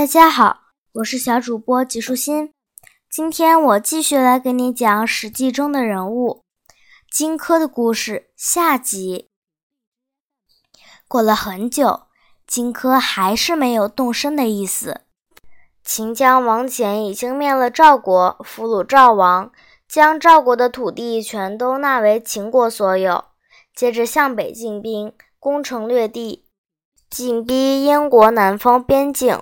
大家好，我是小主播吉树心。今天我继续来给你讲《史记》中的人物荆轲的故事下集。过了很久，荆轲还是没有动身的意思。秦将王翦已经灭了赵国，俘虏赵王，将赵国的土地全都纳为秦国所有。接着向北进兵，攻城略地，紧逼燕国南方边境。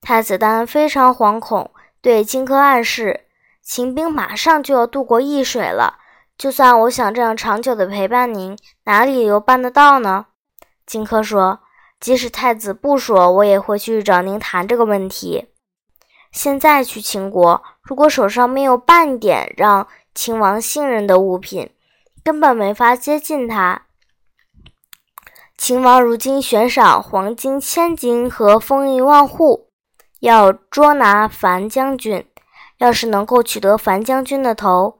太子丹非常惶恐，对荆轲暗示：“秦兵马上就要渡过易水了，就算我想这样长久的陪伴您，哪里又办得到呢？”荆轲说：“即使太子不说，我也会去找您谈这个问题。现在去秦国，如果手上没有半点让秦王信任的物品，根本没法接近他。秦王如今悬赏黄金千金和封印万户。”要捉拿樊将军，要是能够取得樊将军的头，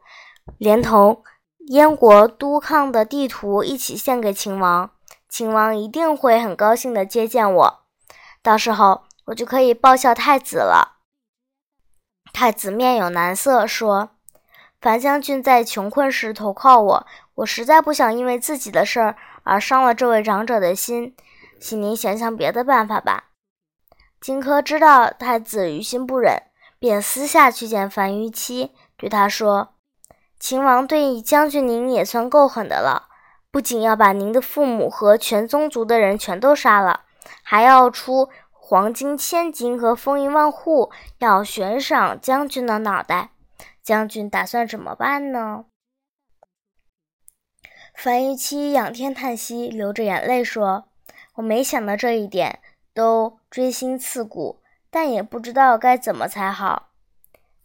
连同燕国督亢的地图一起献给秦王，秦王一定会很高兴地接见我。到时候我就可以报效太子了。太子面有难色，说：“樊将军在穷困时投靠我，我实在不想因为自己的事儿而伤了这位长者的心，请您想想别的办法吧。”荆轲知道太子于心不忍，便私下去见樊於期，对他说：“秦王对将军您也算够狠的了，不仅要把您的父母和全宗族的人全都杀了，还要出黄金千金和封一万户，要悬赏将军的脑袋。将军打算怎么办呢？”樊於期仰天叹息，流着眼泪说：“我没想到这一点。”都锥心刺骨，但也不知道该怎么才好。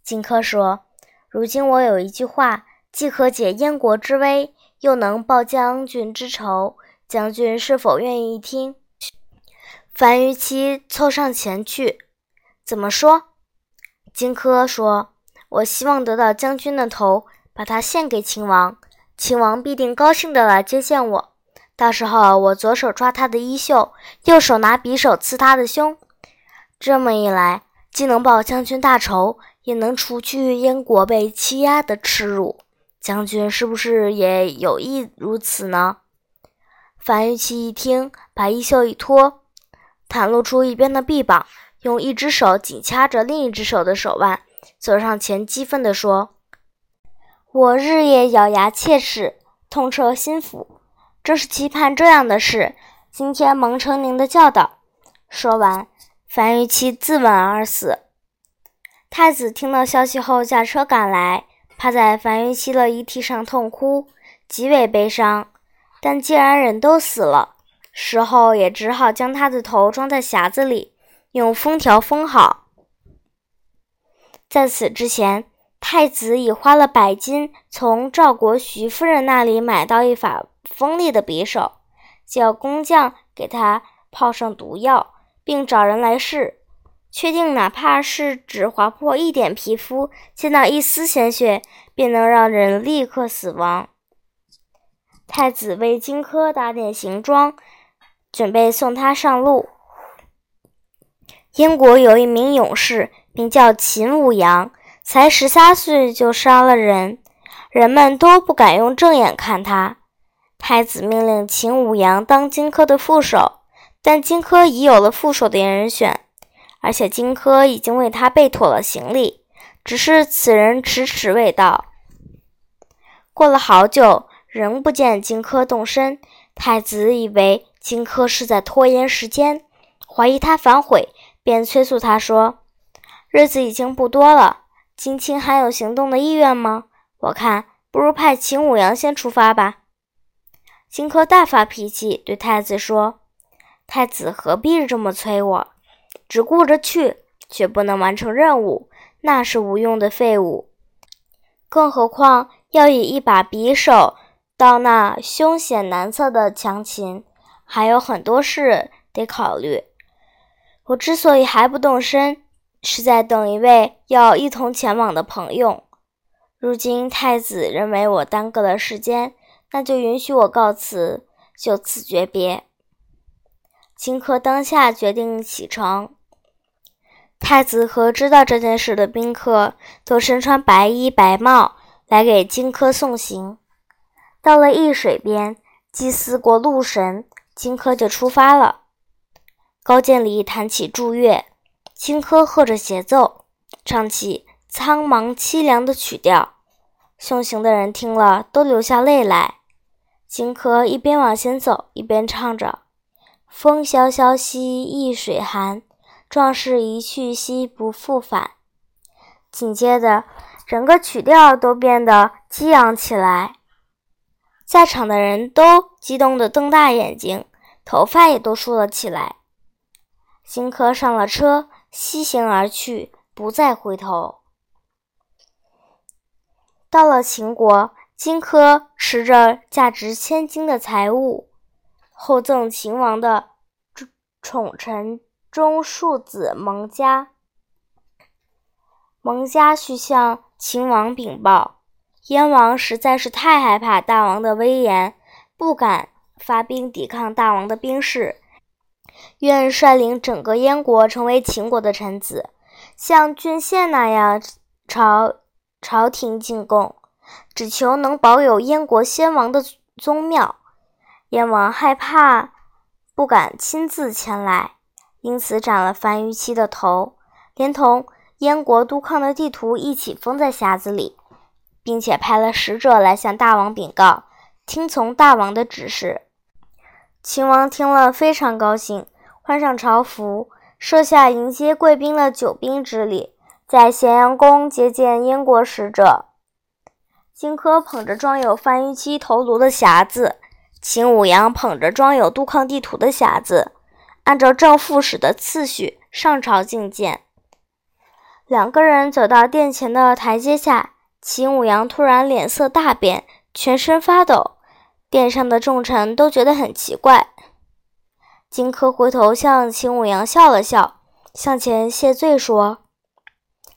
荆轲说：“如今我有一句话，既可解燕国之危，又能报将军之仇，将军是否愿意听？”樊於期凑上前去，怎么说？荆轲说：“我希望得到将军的头，把它献给秦王，秦王必定高兴的来接见我。”到时候我左手抓他的衣袖，右手拿匕首刺他的胸。这么一来，既能报将军大仇，也能除去燕国被欺压的耻辱。将军是不是也有意如此呢？樊於期一听，把衣袖一脱，袒露出一边的臂膀，用一只手紧掐着另一只手的手腕，走上前，激愤地说：“我日夜咬牙切齿，痛彻心腑。”正是期盼这样的事，今天蒙承您的教导。说完，樊於期自刎而死。太子听到消息后，驾车赶来，趴在樊於期的遗体上痛哭，极为悲伤。但既然人都死了，死后也只好将他的头装在匣子里，用封条封好。在此之前，太子已花了百金从赵国徐夫人那里买到一把。锋利的匕首，叫工匠给他泡上毒药，并找人来试，确定哪怕是只划破一点皮肤，见到一丝鲜血，便能让人立刻死亡。太子为荆轲打点行装，准备送他上路。燕国有一名勇士，名叫秦舞阳，才十三岁就杀了人，人们都不敢用正眼看他。太子命令秦舞阳当荆轲的副手，但荆轲已有了副手的人选，而且荆轲已经为他备妥了行李，只是此人迟迟未到。过了好久，仍不见荆轲动身，太子以为荆轲是在拖延时间，怀疑他反悔，便催促他说：“日子已经不多了，荆卿还有行动的意愿吗？我看不如派秦舞阳先出发吧。”荆轲大发脾气，对太子说：“太子何必这么催我？只顾着去，却不能完成任务，那是无用的废物。更何况要以一把匕首到那凶险难测的强秦，还有很多事得考虑。我之所以还不动身，是在等一位要一同前往的朋友。如今太子认为我耽搁了时间。”那就允许我告辞，就此诀别。荆轲当下决定启程。太子和知道这件事的宾客都身穿白衣白帽来给荆轲送行。到了易水边，祭祀过鹿神，荆轲就出发了。高渐离弹起祝乐，荆轲和着节奏，唱起苍茫凄凉的曲调。送行的人听了都流下泪来。荆轲一边往前走，一边唱着：“风萧萧兮易水寒。”壮士一去兮不复返。紧接着，整个曲调都变得激昂起来，在场的人都激动地瞪大眼睛，头发也都竖了起来。荆轲上了车，西行而去，不再回头。到了秦国，荆轲持着价值千金的财物，厚赠秦王的宠臣。中庶子蒙嘉，蒙嘉去向秦王禀报，燕王实在是太害怕大王的威严，不敢发兵抵抗大王的兵士，愿率领整个燕国成为秦国的臣子，像郡县那样朝朝廷进贡，只求能保有燕国先王的宗庙。燕王害怕，不敢亲自前来。因此斩了樊於期的头，连同燕国督亢的地图一起封在匣子里，并且派了使者来向大王禀告，听从大王的指示。秦王听了非常高兴，换上朝服，设下迎接贵宾的酒宾之礼，在咸阳宫接见燕国使者。荆轲捧着装有樊於期头颅的匣子，秦舞阳捧着装有督亢地图的匣子。按照正副使的次序上朝觐见。两个人走到殿前的台阶下，秦舞阳突然脸色大变，全身发抖。殿上的众臣都觉得很奇怪。荆轲回头向秦舞阳笑了笑，向前谢罪说：“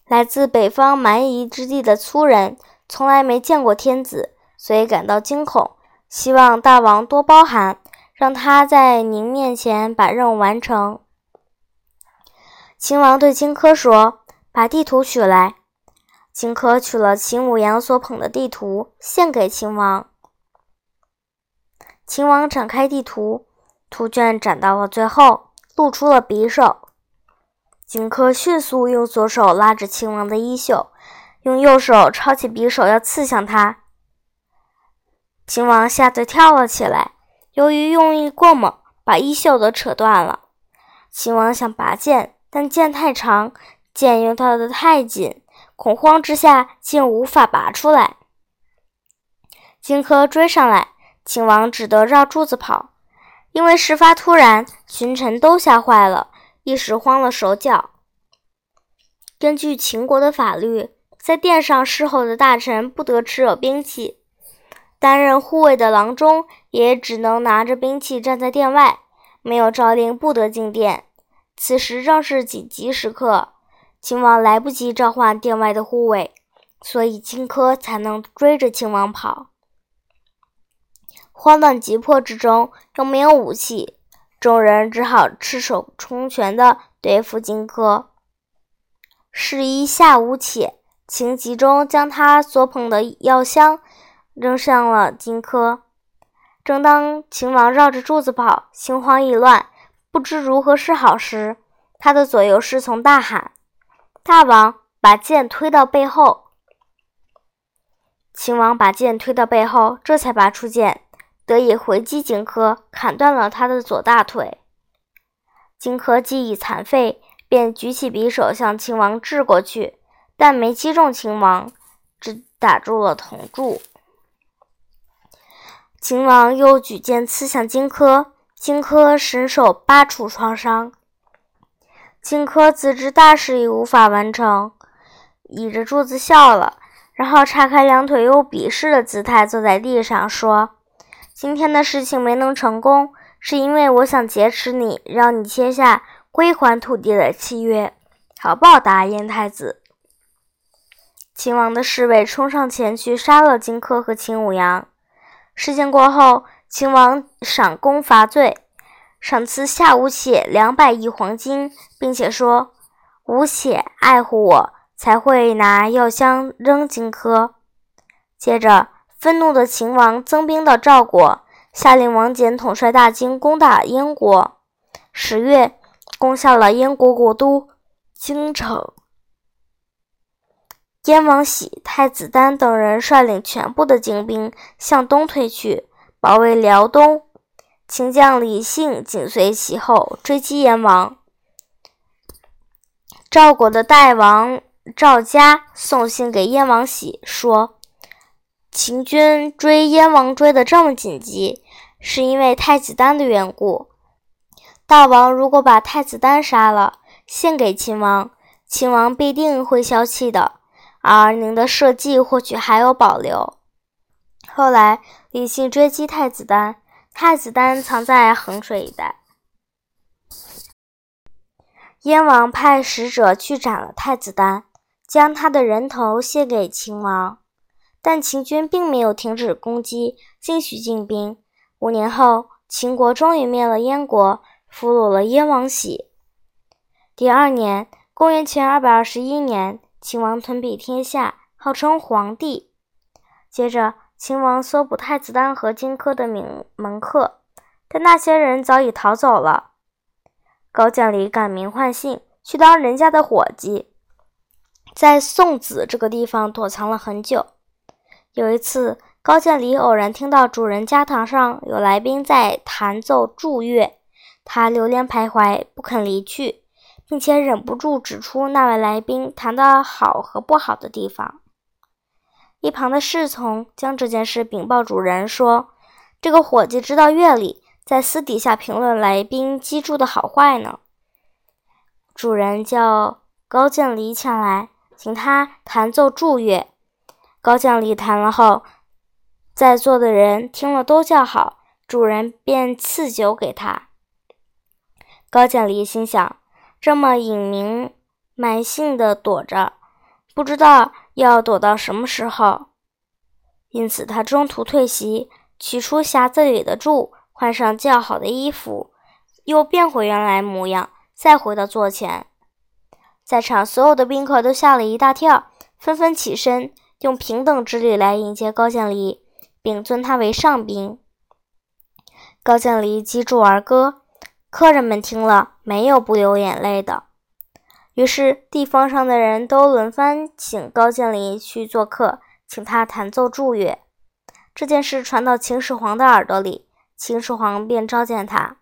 来自北方蛮夷之地的粗人，从来没见过天子，所以感到惊恐，希望大王多包涵。”让他在您面前把任务完成。秦王对荆轲说：“把地图取来。”荆轲取了秦舞阳所捧的地图，献给秦王。秦王展开地图，图卷展到了最后，露出了匕首。荆轲迅速用左手拉着秦王的衣袖，用右手抄起匕首要刺向他。秦王吓得跳了起来。由于用力过猛，把衣袖都扯断了。秦王想拔剑，但剑太长，剑又套得太紧，恐慌之下竟无法拔出来。荆轲追上来，秦王只得绕柱子跑。因为事发突然，群臣都吓坏了，一时慌了手脚。根据秦国的法律，在殿上侍候的大臣不得持有兵器。担任护卫的郎中也只能拿着兵器站在殿外，没有诏令不得进殿。此时正是紧急时刻，秦王来不及召唤殿外的护卫，所以荆轲才能追着秦王跑。慌乱急迫之中，又没有武器，众人只好赤手空拳地对付荆轲。是一下午且，情急中将他所捧的药箱。扔向了荆轲。正当秦王绕着柱子跑，心慌意乱，不知如何是好时，他的左右侍从大喊：“大王，把剑推到背后！”秦王把剑推到背后，这才拔出剑，得以回击荆轲，砍断了他的左大腿。荆轲既已残废，便举起匕首向秦王掷过去，但没击中秦王，只打中了铜柱。秦王又举剑刺向荆轲，荆轲身受八处创伤。荆轲自知大事已无法完成，倚着柱子笑了，然后叉开两腿，用鄙视的姿态坐在地上，说：“今天的事情没能成功，是因为我想劫持你，让你签下归还土地的契约，好报答燕太子。”秦王的侍卫冲上前去，杀了荆轲和秦舞阳。事件过后，秦王赏功罚罪，赏赐夏无且两百亿黄金，并且说：“无且爱护我，才会拿药箱扔荆轲。接着，愤怒的秦王增兵到赵国，下令王翦统帅大军攻打燕国。十月，攻下了燕国国都京城。燕王喜、太子丹等人率领全部的精兵向东退去，保卫辽东。秦将李信紧随其后，追击燕王。赵国的代王赵嘉送信给燕王喜，说：“秦军追燕王追得这么紧急，是因为太子丹的缘故。大王如果把太子丹杀了，献给秦王，秦王必定会消气的。”而您的社稷或许还有保留。后来，李信追击太子丹，太子丹藏在衡水一带。燕王派使者去斩了太子丹，将他的人头献给秦王。但秦军并没有停止攻击，继续进兵。五年后，秦国终于灭了燕国，俘虏了燕王喜。第二年，公元前二百二十一年。秦王吞并天下，号称皇帝。接着，秦王搜捕太子丹和荆轲的名门客，但那些人早已逃走了。高渐离改名换姓，去当人家的伙计，在宋子这个地方躲藏了很久。有一次，高渐离偶然听到主人家堂上有来宾在弹奏祝乐，他流连徘徊，不肯离去。并且忍不住指出那位来宾弹的好和不好的地方。一旁的侍从将这件事禀报主人，说：“这个伙计知道乐理，在私底下评论来宾击筑的好坏呢。”主人叫高渐离前来，请他弹奏祝乐。高渐离弹了后，在座的人听了都叫好，主人便赐酒给他。高渐离心想。这么隐名埋姓的躲着，不知道要躲到什么时候，因此他中途退席，取出匣子里的柱，换上较好的衣服，又变回原来模样，再回到座前。在场所有的宾客都吓了一大跳，纷纷起身，用平等之礼来迎接高渐离，并尊他为上宾。高渐离击筑而歌。客人们听了，没有不流眼泪的。于是，地方上的人都轮番请高渐离去做客，请他弹奏祝乐。这件事传到秦始皇的耳朵里，秦始皇便召见他。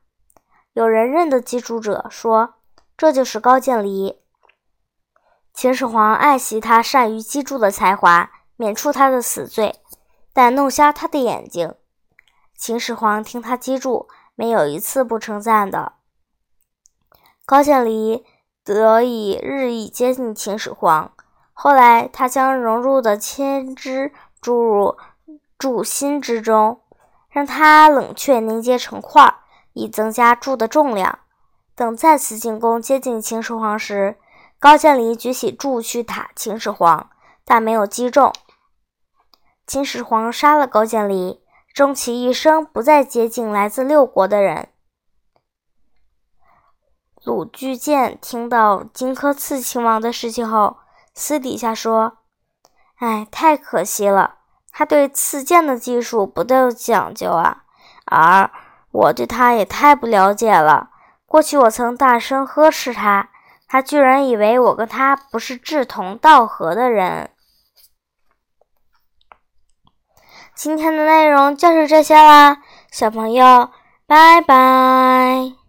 有人认得击筑者，说：“这就是高渐离。”秦始皇爱惜他善于击筑的才华，免除他的死罪，但弄瞎他的眼睛。秦始皇听他击筑。没有一次不称赞的。高渐离得以日益接近秦始皇。后来，他将融入的铅汁注入柱心之中，让它冷却凝结成块，以增加柱的重量。等再次进攻接近秦始皇时，高渐离举起柱去打秦始皇，但没有击中。秦始皇杀了高渐离。终其一生不再接近来自六国的人。鲁巨荐听到荆轲刺秦王的事情后，私底下说：“哎，太可惜了，他对刺剑的技术不够讲究啊。而我对他也太不了解了。过去我曾大声呵斥他，他居然以为我跟他不是志同道合的人。”今天的内容就是这些啦，小朋友，拜拜。